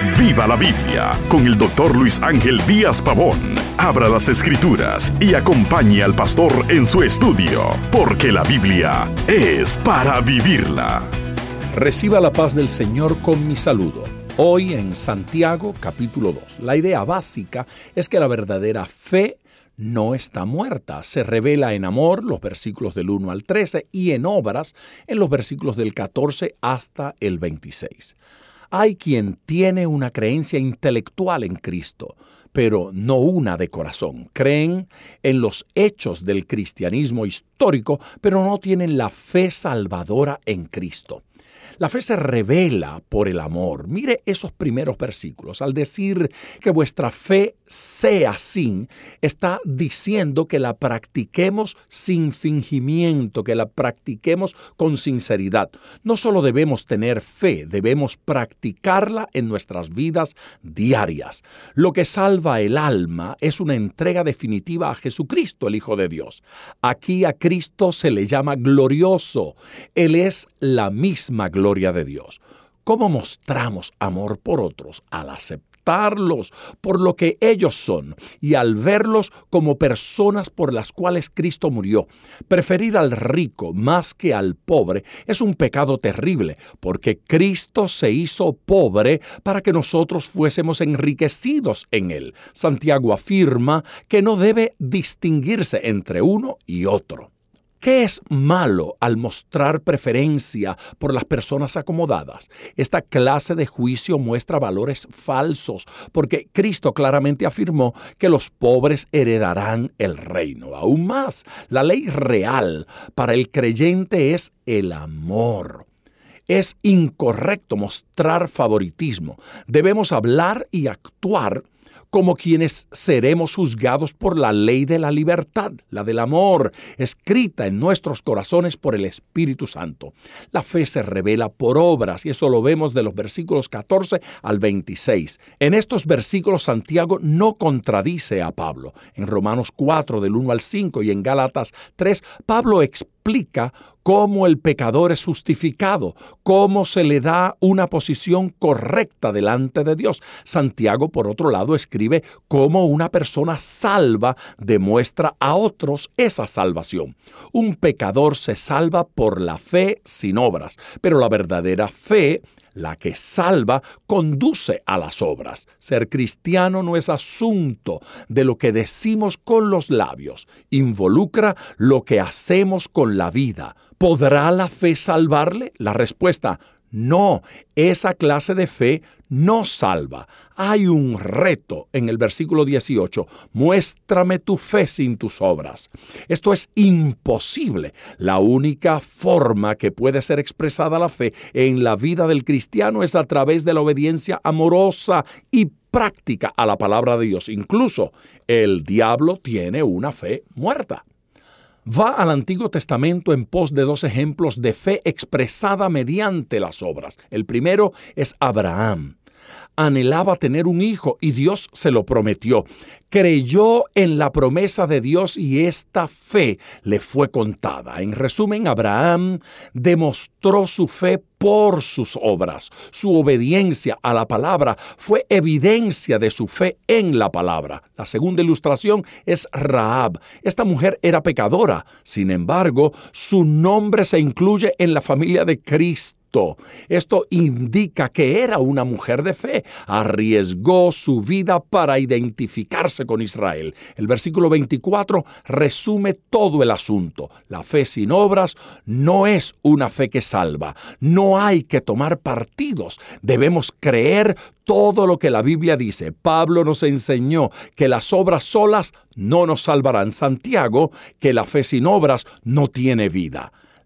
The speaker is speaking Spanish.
Viva la Biblia con el doctor Luis Ángel Díaz Pavón. Abra las escrituras y acompañe al pastor en su estudio, porque la Biblia es para vivirla. Reciba la paz del Señor con mi saludo. Hoy en Santiago capítulo 2. La idea básica es que la verdadera fe no está muerta. Se revela en amor, los versículos del 1 al 13, y en obras, en los versículos del 14 hasta el 26. Hay quien tiene una creencia intelectual en Cristo, pero no una de corazón. Creen en los hechos del cristianismo histórico, pero no tienen la fe salvadora en Cristo. La fe se revela por el amor. Mire esos primeros versículos. Al decir que vuestra fe sea así, está diciendo que la practiquemos sin fingimiento, que la practiquemos con sinceridad. No solo debemos tener fe, debemos practicarla en nuestras vidas diarias. Lo que salva el alma es una entrega definitiva a Jesucristo, el Hijo de Dios. Aquí a Cristo se le llama glorioso. Él es la misma de Dios. ¿Cómo mostramos amor por otros? Al aceptarlos por lo que ellos son y al verlos como personas por las cuales Cristo murió. Preferir al rico más que al pobre es un pecado terrible, porque Cristo se hizo pobre para que nosotros fuésemos enriquecidos en él. Santiago afirma que no debe distinguirse entre uno y otro. ¿Qué es malo al mostrar preferencia por las personas acomodadas? Esta clase de juicio muestra valores falsos, porque Cristo claramente afirmó que los pobres heredarán el reino. Aún más, la ley real para el creyente es el amor. Es incorrecto mostrar favoritismo. Debemos hablar y actuar como quienes seremos juzgados por la ley de la libertad, la del amor, escrita en nuestros corazones por el Espíritu Santo. La fe se revela por obras y eso lo vemos de los versículos 14 al 26. En estos versículos Santiago no contradice a Pablo. En Romanos 4 del 1 al 5 y en Gálatas 3, Pablo explica explica cómo el pecador es justificado, cómo se le da una posición correcta delante de Dios. Santiago, por otro lado, escribe cómo una persona salva demuestra a otros esa salvación. Un pecador se salva por la fe sin obras, pero la verdadera fe la que salva conduce a las obras. Ser cristiano no es asunto de lo que decimos con los labios, involucra lo que hacemos con la vida. ¿Podrá la fe salvarle? La respuesta, no, esa clase de fe no salva. Hay un reto en el versículo 18. Muéstrame tu fe sin tus obras. Esto es imposible. La única forma que puede ser expresada la fe en la vida del cristiano es a través de la obediencia amorosa y práctica a la palabra de Dios. Incluso el diablo tiene una fe muerta va al Antiguo Testamento en pos de dos ejemplos de fe expresada mediante las obras. El primero es Abraham anhelaba tener un hijo y Dios se lo prometió. Creyó en la promesa de Dios y esta fe le fue contada. En resumen, Abraham demostró su fe por sus obras. Su obediencia a la palabra fue evidencia de su fe en la palabra. La segunda ilustración es Raab. Esta mujer era pecadora, sin embargo, su nombre se incluye en la familia de Cristo esto indica que era una mujer de fe. Arriesgó su vida para identificarse con Israel. El versículo 24 resume todo el asunto. La fe sin obras no es una fe que salva. No hay que tomar partidos. Debemos creer todo lo que la Biblia dice. Pablo nos enseñó que las obras solas no nos salvarán. Santiago, que la fe sin obras no tiene vida